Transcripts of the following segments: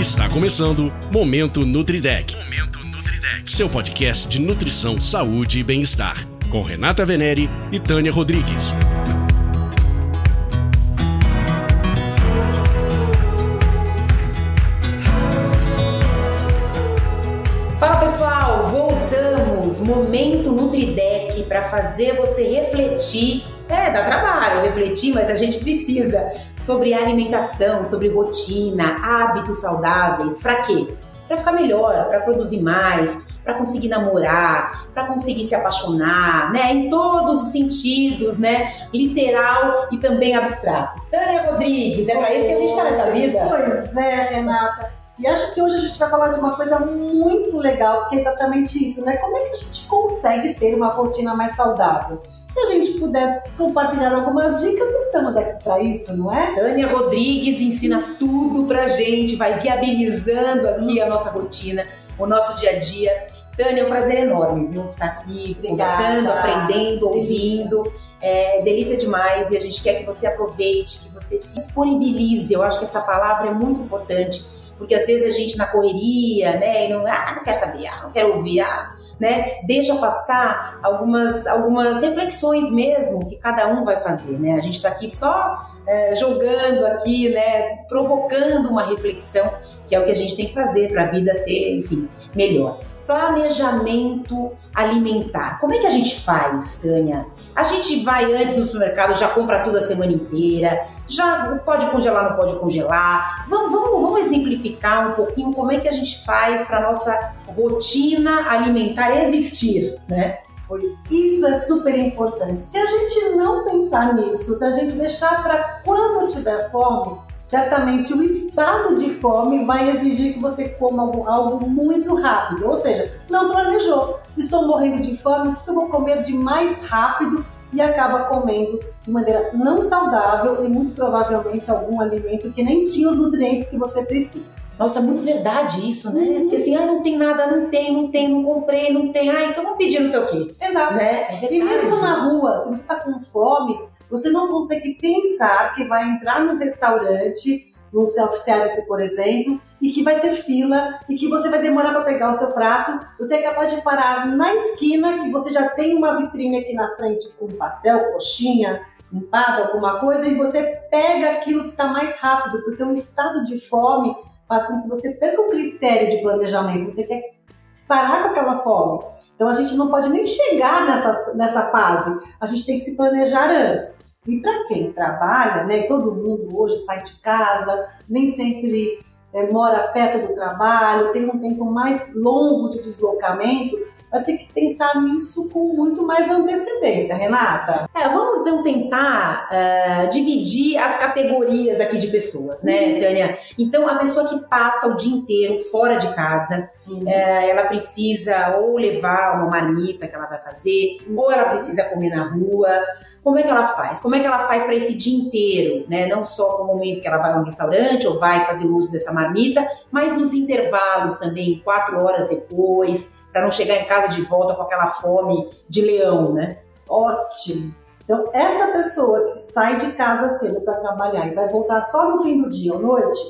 Está começando Momento Nutridec. Momento Nutridec. Seu podcast de nutrição, saúde e bem-estar. Com Renata Venere e Tânia Rodrigues. Fala pessoal, voltamos. Momento Nutridec para fazer você refletir é, dá trabalho refletir, mas a gente precisa sobre alimentação, sobre rotina, hábitos saudáveis. Para quê? Para ficar melhor, para produzir mais, para conseguir namorar, para conseguir se apaixonar, né? Em todos os sentidos, né? Literal e também abstrato. Tânia Rodrigues, é para isso que a gente está nessa vida? Pois é, Renata. E acho que hoje a gente vai falar de uma coisa muito legal, que é exatamente isso, né? Como é que a gente consegue ter uma rotina mais saudável? Se a gente puder compartilhar algumas dicas, estamos aqui para isso, não é? Tânia Rodrigues ensina tudo pra gente, vai viabilizando aqui a nossa rotina, o nosso dia a dia. Tânia, é um prazer enorme, viu? Estar aqui Obrigada. conversando, aprendendo, ouvindo. É delícia demais e a gente quer que você aproveite, que você se disponibilize. Eu acho que essa palavra é muito importante porque às vezes a gente na correria, né, e não, ah, não quer saber, ah, não quero ouvir, ah, né, deixa passar algumas, algumas reflexões mesmo que cada um vai fazer, né, a gente está aqui só é, jogando aqui, né, provocando uma reflexão, que é o que a gente tem que fazer para a vida ser, enfim, melhor planejamento alimentar. Como é que a gente faz, Tânia? A gente vai antes no supermercado, já compra tudo a semana inteira, já pode congelar, não pode congelar. Vamos, vamos, vamos exemplificar um pouquinho como é que a gente faz para nossa rotina alimentar existir, né? Pois isso é super importante. Se a gente não pensar nisso, se a gente deixar para quando tiver fome, certamente o estado de fome vai exigir que você coma algo, algo, muito rápido. Ou seja, não planejou. Estou morrendo de fome, o que eu vou comer de mais rápido? E acaba comendo de maneira não saudável e muito provavelmente algum alimento que nem tinha os nutrientes que você precisa. Nossa, é muito verdade isso, né? Uhum. Porque assim, ah, não tem nada, não tem, não tem, não comprei, não tem, ah, então vou pedir não sei o quê. Exato. Né? É e mesmo na rua, se você está com fome, você não consegue pensar que vai entrar num restaurante, num self-service, por exemplo, e que vai ter fila e que você vai demorar para pegar o seu prato. Você é capaz de parar na esquina que você já tem uma vitrine aqui na frente com pastel, coxinha, empada, alguma coisa, e você pega aquilo que está mais rápido, porque o estado de fome faz com que você perca o critério de planejamento. Você quer parar com aquela fome. Então a gente não pode nem chegar nessa, nessa fase. A gente tem que se planejar antes. E para quem trabalha, né, todo mundo hoje sai de casa, nem sempre é, mora perto do trabalho, tem um tempo mais longo de deslocamento, vai ter que pensar nisso com muito mais antecedência, Renata. É, vamos então tentar uh, dividir as categorias aqui de pessoas, né, uhum. Tânia? Então, a pessoa que passa o dia inteiro fora de casa, uhum. uh, ela precisa ou levar uma marmita que ela vai fazer, uhum. ou ela precisa comer na rua. Como é que ela faz? Como é que ela faz para esse dia inteiro, né? Não só no momento que ela vai a um restaurante ou vai fazer uso dessa marmita, mas nos intervalos também, quatro horas depois para não chegar em casa de volta com aquela fome de leão, né? Ótimo. Então, essa pessoa que sai de casa cedo para trabalhar e vai voltar só no fim do dia ou noite,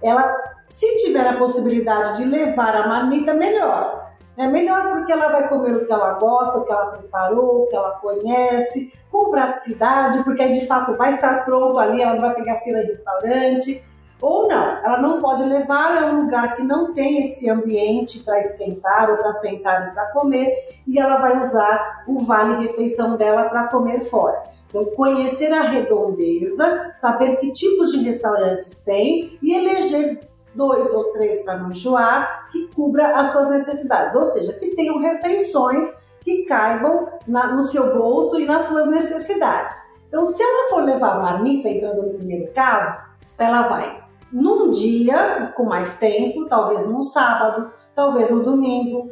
ela, se tiver a possibilidade de levar a marmita, melhor. É melhor porque ela vai comer o que ela gosta, o que ela preparou, o que ela conhece, com praticidade, porque aí de fato vai estar pronto ali, ela não vai pegar fila de restaurante. Ou não, ela não pode levar a um lugar que não tem esse ambiente para esquentar ou para sentar e para comer, e ela vai usar o vale-refeição dela para comer fora. Então, conhecer a redondeza, saber que tipos de restaurantes tem e eleger dois ou três para não enjoar, que cubra as suas necessidades, ou seja, que tenham refeições que caibam na, no seu bolso e nas suas necessidades. Então, se ela for levar marmita, entrando no primeiro caso, ela vai num dia com mais tempo, talvez num sábado, talvez no domingo.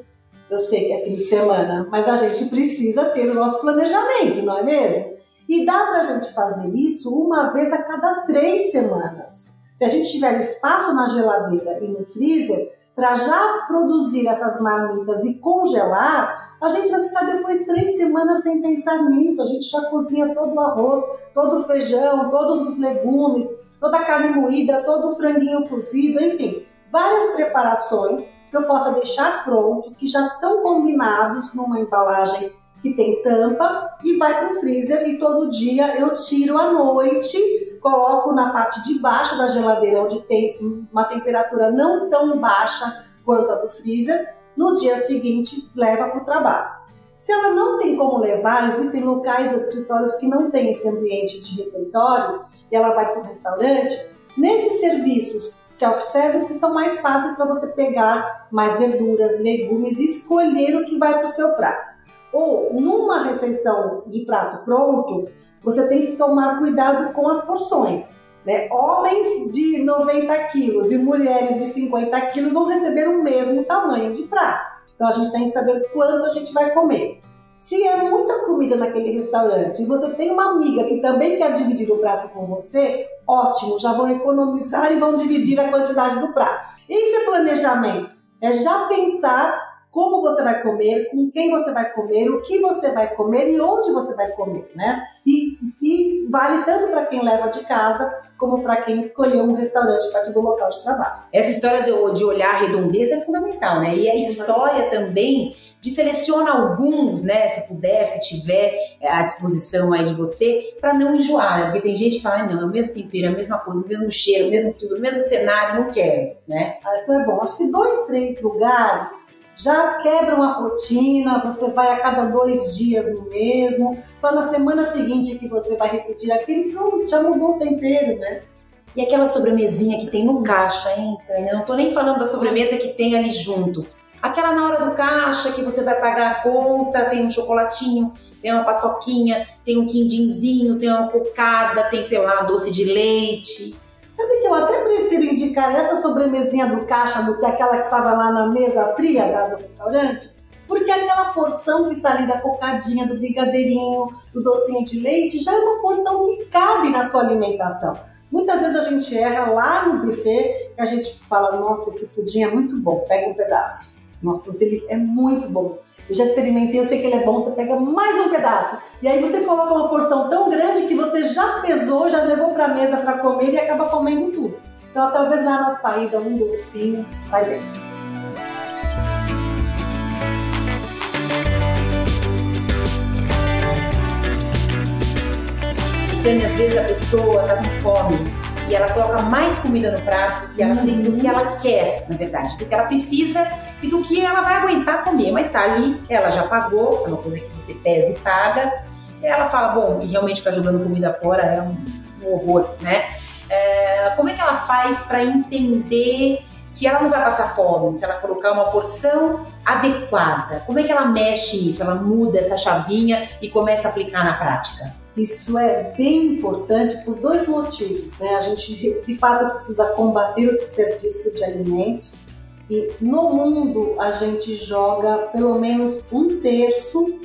Eu sei que é fim de semana, mas a gente precisa ter o nosso planejamento, não é mesmo? E dá para a gente fazer isso uma vez a cada três semanas. Se a gente tiver espaço na geladeira e no freezer, para já produzir essas marmitas e congelar, a gente vai ficar depois três semanas sem pensar nisso. A gente já cozinha todo o arroz, todo o feijão, todos os legumes, toda a carne moída, todo o franguinho cozido, enfim. várias preparações que eu possa deixar pronto, que já estão combinados numa embalagem que tem tampa e vai para o freezer e todo dia eu tiro à noite, coloco na parte de baixo da geladeira onde tem uma temperatura não tão baixa quanto a do freezer, no dia seguinte leva para o trabalho. Se ela não tem como levar, existem locais, escritórios que não têm esse ambiente de refeitório e ela vai para o restaurante, Nesses serviços self-service são mais fáceis para você pegar mais verduras, legumes e escolher o que vai para o seu prato. Ou numa refeição de prato pronto, você tem que tomar cuidado com as porções. Né? Homens de 90 quilos e mulheres de 50 quilos vão receber o mesmo tamanho de prato. Então a gente tem que saber quanto a gente vai comer. Se é muita comida naquele restaurante e você tem uma amiga que também quer dividir o prato com você, ótimo, já vão economizar e vão dividir a quantidade do prato. Isso é planejamento. É já pensar como você vai comer, com quem você vai comer, o que você vai comer e onde você vai comer, né? E, e vale tanto para quem leva de casa como para quem escolheu um restaurante perto do local de trabalho. Essa história de, de olhar a redondeza é fundamental, né? E a história também de selecionar alguns, né, se puder, se tiver à disposição aí de você, para não enjoar, né? Porque tem gente que fala, não, é o mesmo tempero, é a mesma coisa, o mesmo cheiro, o mesmo tudo, o mesmo cenário, não quero, né? Ah, isso é bom. Acho que dois, três lugares já quebram a rotina, você vai a cada dois dias no mesmo, só na semana seguinte que você vai repetir aquele, pronto, já mudou o tempero, né? E aquela sobremesinha que tem no caixa, hein? Eu não tô nem falando da sobremesa que tem ali junto. Aquela na hora do caixa que você vai pagar a conta, tem um chocolatinho, tem uma paçoquinha, tem um quindinzinho, tem uma cocada, tem, sei lá, doce de leite. Sabe que eu até prefiro indicar essa sobremesinha do caixa do que aquela que estava lá na mesa fria da, do restaurante? Porque aquela porção que está ali da cocadinha, do brigadeirinho, do docinho de leite, já é uma porção que cabe na sua alimentação. Muitas vezes a gente erra lá no buffet e a gente fala, nossa, esse pudim é muito bom, pega um pedaço. Nossa, ele é muito bom. Eu já experimentei, eu sei que ele é bom, você pega mais um pedaço. E aí você coloca uma porção tão grande que você já pesou, já levou para a mesa para comer e acaba comendo tudo. Então talvez lá na saída um docinho vai bem. Então, às vezes a pessoa está com fome e ela coloca mais comida no prato do que, ela, uhum. do que ela quer, na verdade, do que ela precisa e do que ela vai aguentar comer. Mas tá ali, ela já pagou, é uma coisa que você pesa e paga. E ela fala, bom, e realmente ficar jogando comida fora é um, um horror, né? É, como é que ela faz para entender que ela não vai passar fome se ela colocar uma porção adequada? Como é que ela mexe isso? Ela muda essa chavinha e começa a aplicar na prática? Isso é bem importante por dois motivos. Né? A gente, de fato, precisa combater o desperdício de alimentos e no mundo a gente joga pelo menos um terço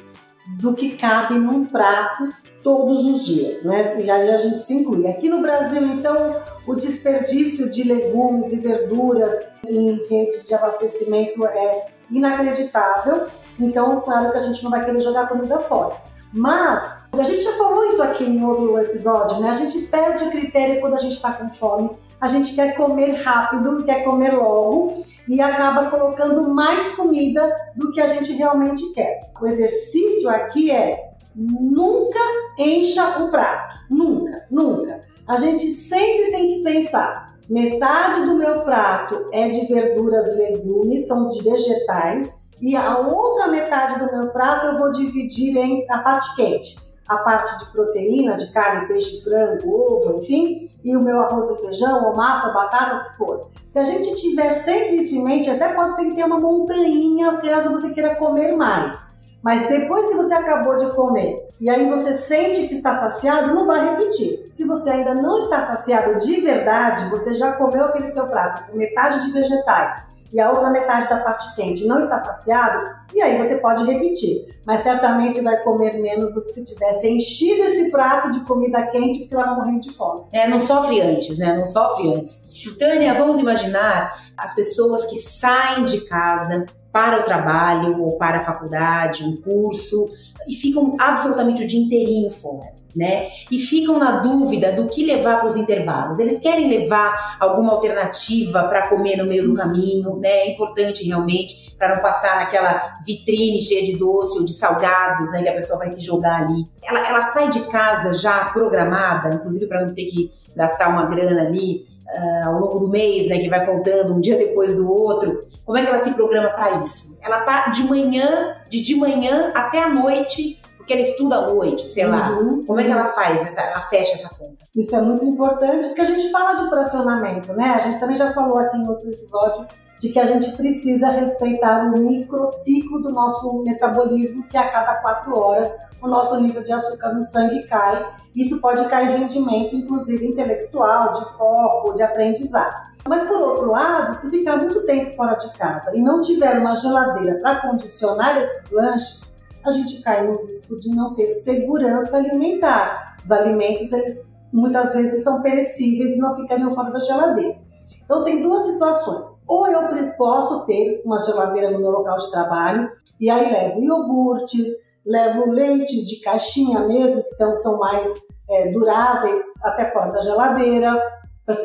do que cabe num prato todos os dias, né? E aí a gente se inclui. Aqui no Brasil, então, o desperdício de legumes e verduras em redes de abastecimento é inacreditável. Então, claro que a gente não vai querer jogar comida fora. Mas a gente já falou isso aqui em outro episódio, né? A gente perde o critério quando a gente está com fome. A gente quer comer rápido, quer comer logo e acaba colocando mais comida do que a gente realmente quer. O exercício aqui é nunca encha o prato. Nunca, nunca. A gente sempre tem que pensar: metade do meu prato é de verduras, legumes, são de vegetais e a outra metade do meu prato eu vou dividir em a parte quente, a parte de proteína, de carne, peixe, frango, ovo, enfim, e o meu arroz e feijão, ou massa, batata, o que for. Se a gente tiver sempre isso em mente, até pode ser que tenha uma montanha caso você queira comer mais. Mas depois que você acabou de comer e aí você sente que está saciado, não vai repetir. Se você ainda não está saciado de verdade, você já comeu aquele seu prato com metade de vegetais, e a outra metade da parte quente não está saciado, e aí você pode repetir. Mas certamente vai comer menos do que se tivesse enchido esse prato de comida quente porque estava morrendo de fome. É, não sofre antes, né? Não sofre antes. Tânia, vamos imaginar as pessoas que saem de casa para o trabalho ou para a faculdade, um curso, e ficam absolutamente o dia inteirinho fora. né? E ficam na dúvida do que levar para os intervalos. Eles querem levar alguma alternativa para comer no meio do caminho, né? É importante realmente para não passar naquela vitrine cheia de doce ou de salgados, né? Que a pessoa vai se jogar ali. Ela, ela sai de casa já programada, inclusive para não ter que gastar uma grana ali uh, ao longo do mês, né? Que vai contando um dia depois do outro. Como é que ela se programa para isso? Ela tá de manhã, de de manhã até a noite porque ela estuda à noite, sei lá. Uhum. Como é que ela faz, essa, ela fecha essa conta? Isso é muito importante, porque a gente fala de fracionamento, né? A gente também já falou aqui em outro episódio de que a gente precisa respeitar o microciclo do nosso metabolismo, que a cada quatro horas o nosso nível de açúcar no sangue cai. Isso pode cair rendimento, inclusive intelectual, de foco, de aprendizado. Mas por outro lado, se ficar muito tempo fora de casa e não tiver uma geladeira para condicionar esses lanches, a gente cai no risco de não ter segurança alimentar. Os alimentos, eles muitas vezes são perecíveis e não ficariam fora da geladeira. Então, tem duas situações. Ou eu posso ter uma geladeira no meu local de trabalho, e aí levo iogurtes, levo leites de caixinha mesmo, que então são mais é, duráveis, até fora da geladeira,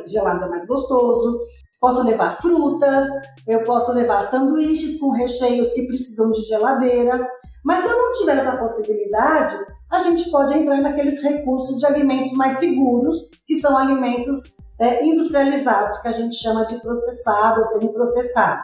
gelado é mais gostoso. Posso levar frutas, eu posso levar sanduíches com recheios que precisam de geladeira. Mas se eu não tiver essa possibilidade, a gente pode entrar naqueles recursos de alimentos mais seguros, que são alimentos é, industrializados, que a gente chama de processado ou semi-processado,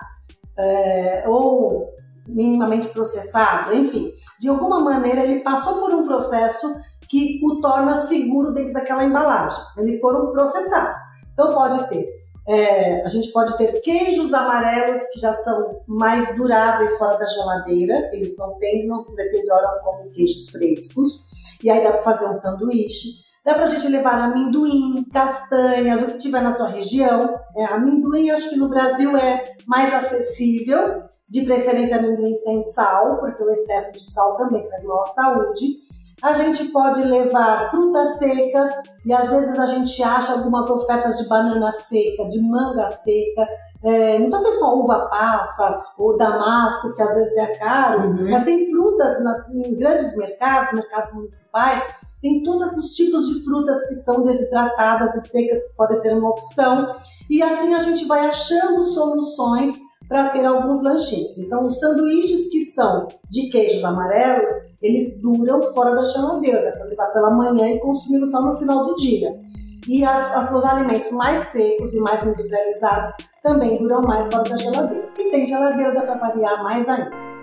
é, ou minimamente processado, enfim. De alguma maneira, ele passou por um processo que o torna seguro dentro daquela embalagem. Eles foram processados. Então, pode ter é, a gente pode ter queijos amarelos que já são mais duráveis fora da geladeira, eles não têm, não deterioram como queijos frescos, e aí dá para fazer um sanduíche. Dá para a gente levar amendoim, castanhas, o que tiver na sua região. É, amendoim, acho que no Brasil é mais acessível, de preferência amendoim sem sal, porque o excesso de sal também faz mal à saúde. A gente pode levar frutas secas e às vezes a gente acha algumas ofertas de banana seca, de manga seca. É, não precisa ser só uva passa ou damasco, que às vezes é caro, uhum. mas tem frutas na, em grandes mercados, mercados municipais, tem todos os tipos de frutas que são desidratadas e secas que podem ser uma opção. E assim a gente vai achando soluções para ter alguns lanchinhos. Então, os sanduíches que são de queijos amarelos, eles duram fora da geladeira, para levar pela manhã e consumi só no final do dia. E as, as, os alimentos mais secos e mais industrializados também duram mais fora da geladeira. Se tem geladeira, dá para variar mais ainda.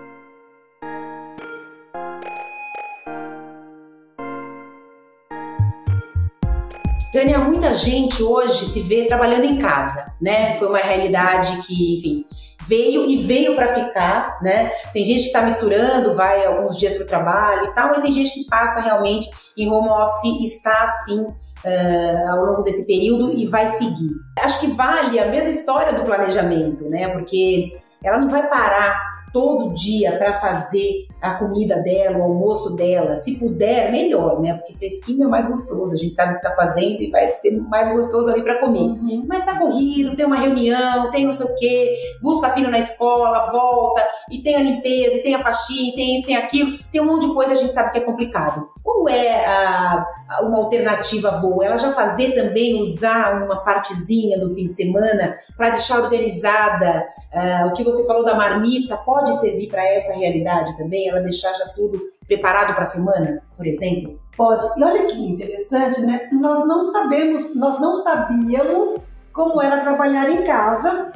Tânia, muita gente hoje se vê trabalhando em casa, né? Foi uma realidade que, enfim, veio e veio para ficar, né? Tem gente que está misturando, vai alguns dias para o trabalho e tal, mas tem gente que passa realmente em home office e está assim uh, ao longo desse período e vai seguir. Acho que vale a mesma história do planejamento, né? Porque ela não vai parar todo dia para fazer a comida dela, o almoço dela. Se puder, melhor, né? Porque fresquinho é mais gostoso. A gente sabe o que tá fazendo e vai ser mais gostoso ali para comer. Uhum. Mas tá corrido, tem uma reunião, tem não sei o quê, busca filho na escola, volta, e tem a limpeza, e tem a faxina, e tem isso, tem aquilo. Tem um monte de coisa, a gente sabe que é complicado. Qual é a, uma alternativa boa? Ela já fazer também, usar uma partezinha no fim de semana para deixar organizada uh, o que você falou da marmita, pode servir para essa realidade também? Ela deixar já tudo preparado para a semana, por exemplo? Pode. E olha que interessante, né? Nós não sabemos, nós não sabíamos como era trabalhar em casa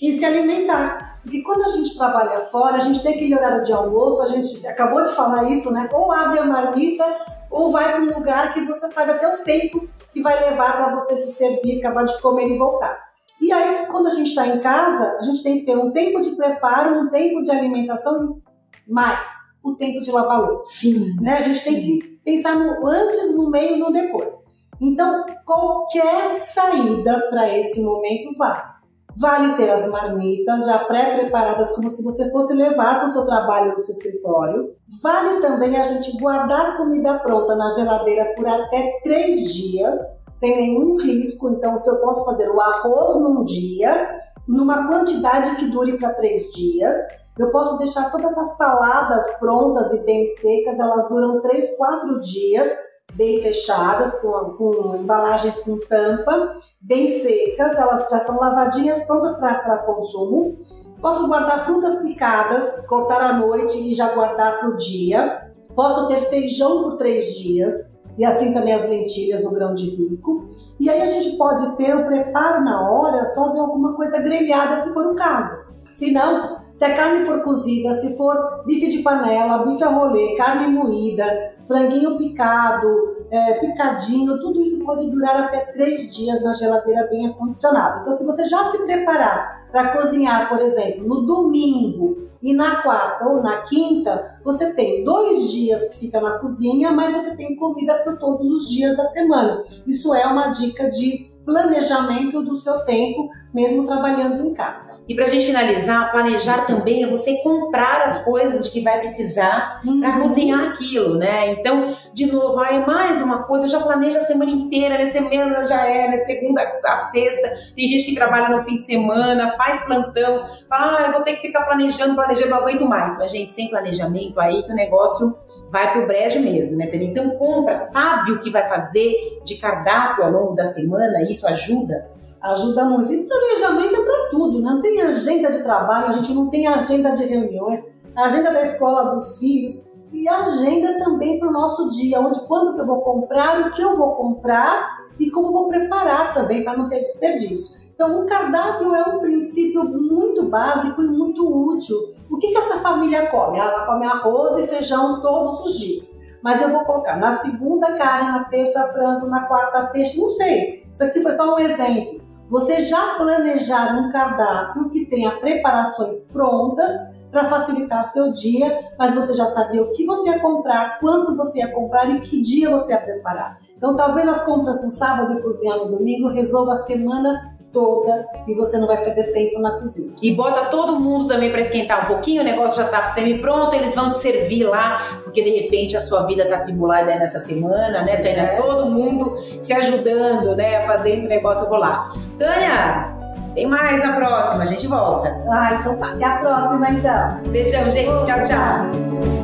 e se alimentar. Porque quando a gente trabalha fora, a gente tem aquele horário de almoço, a gente acabou de falar isso, né? Ou abre a marmita, ou vai para um lugar que você sabe até o tempo que vai levar para você se servir, acabar de comer e voltar. E aí, quando a gente está em casa, a gente tem que ter um tempo de preparo, um tempo de alimentação, mais o tempo de lavar louça. Sim. Né? A gente sim. tem que pensar no antes, no meio e no depois. Então, qualquer saída para esse momento vale. Vale ter as marmitas já pré-preparadas, como se você fosse levar para o seu trabalho no seu escritório. Vale também a gente guardar comida pronta na geladeira por até três dias, sem nenhum risco. Então, se eu posso fazer o arroz num dia, numa quantidade que dure para três dias, eu posso deixar todas as saladas prontas e bem secas, elas duram três, quatro dias bem fechadas, com, com embalagens com tampa, bem secas, elas já estão lavadinhas, prontas para consumo. Posso guardar frutas picadas, cortar à noite e já guardar para o dia. Posso ter feijão por três dias e assim também as lentilhas no grão de bico. E aí a gente pode ter o preparo na hora só de alguma coisa grelhada, se for o caso. Se não, se a carne for cozida, se for bife de panela, bife a rolê, carne moída, franguinho picado, é, picadinho, tudo isso pode durar até três dias na geladeira bem acondicionada. Então, se você já se preparar para cozinhar, por exemplo, no domingo e na quarta ou na quinta, você tem dois dias que fica na cozinha, mas você tem comida para todos os dias da semana. Isso é uma dica de planejamento do seu tempo, mesmo trabalhando em casa. E para a gente finalizar, planejar também é você comprar as coisas que vai precisar uhum. para cozinhar aquilo, né? Então, de novo, aí mais uma coisa, eu já planejo a semana inteira, minha semana já é, né? De segunda a sexta. Tem gente que trabalha no fim de semana, faz plantão, fala, ah, eu vou ter que ficar planejando, planejando, não aguento mais. Mas, gente, sem planejamento aí que o negócio vai pro brejo mesmo, né, Então compra, sabe o que vai fazer de cardápio ao longo da semana, isso ajuda? Ajuda muito. E planejamento é para tudo, né? Não tem agenda de trabalho, a gente não tem agenda de reuniões, agenda da escola dos filhos e agenda também para o nosso dia, onde quando que eu vou comprar, o que eu vou comprar e como vou preparar também para não ter desperdício. Então, o cardápio é um princípio muito básico e muito útil. O que, que essa família come? Ela come arroz e feijão todos os dias. Mas eu vou colocar na segunda carne, na terça frango, na quarta peixe, não sei. Isso aqui foi só um exemplo. Você já planejar um cardápio que tenha preparações prontas para facilitar seu dia, mas você já sabia o que você ia comprar, quando você ia comprar e que dia você ia preparar. Então, talvez as compras no sábado e cozinhar no domingo resolva a semana toda e você não vai perder tempo na cozinha. E bota todo mundo também para esquentar um pouquinho, o negócio já tá semi-pronto, eles vão te servir lá, porque de repente a sua vida tá tribulada nessa semana, né, Tânia? É. Todo mundo se ajudando, né, fazendo o negócio rolar. Tânia, tem mais na próxima, a gente volta. Ah, então tá. Até a próxima, então. Beijão, gente. Tchau, tchau.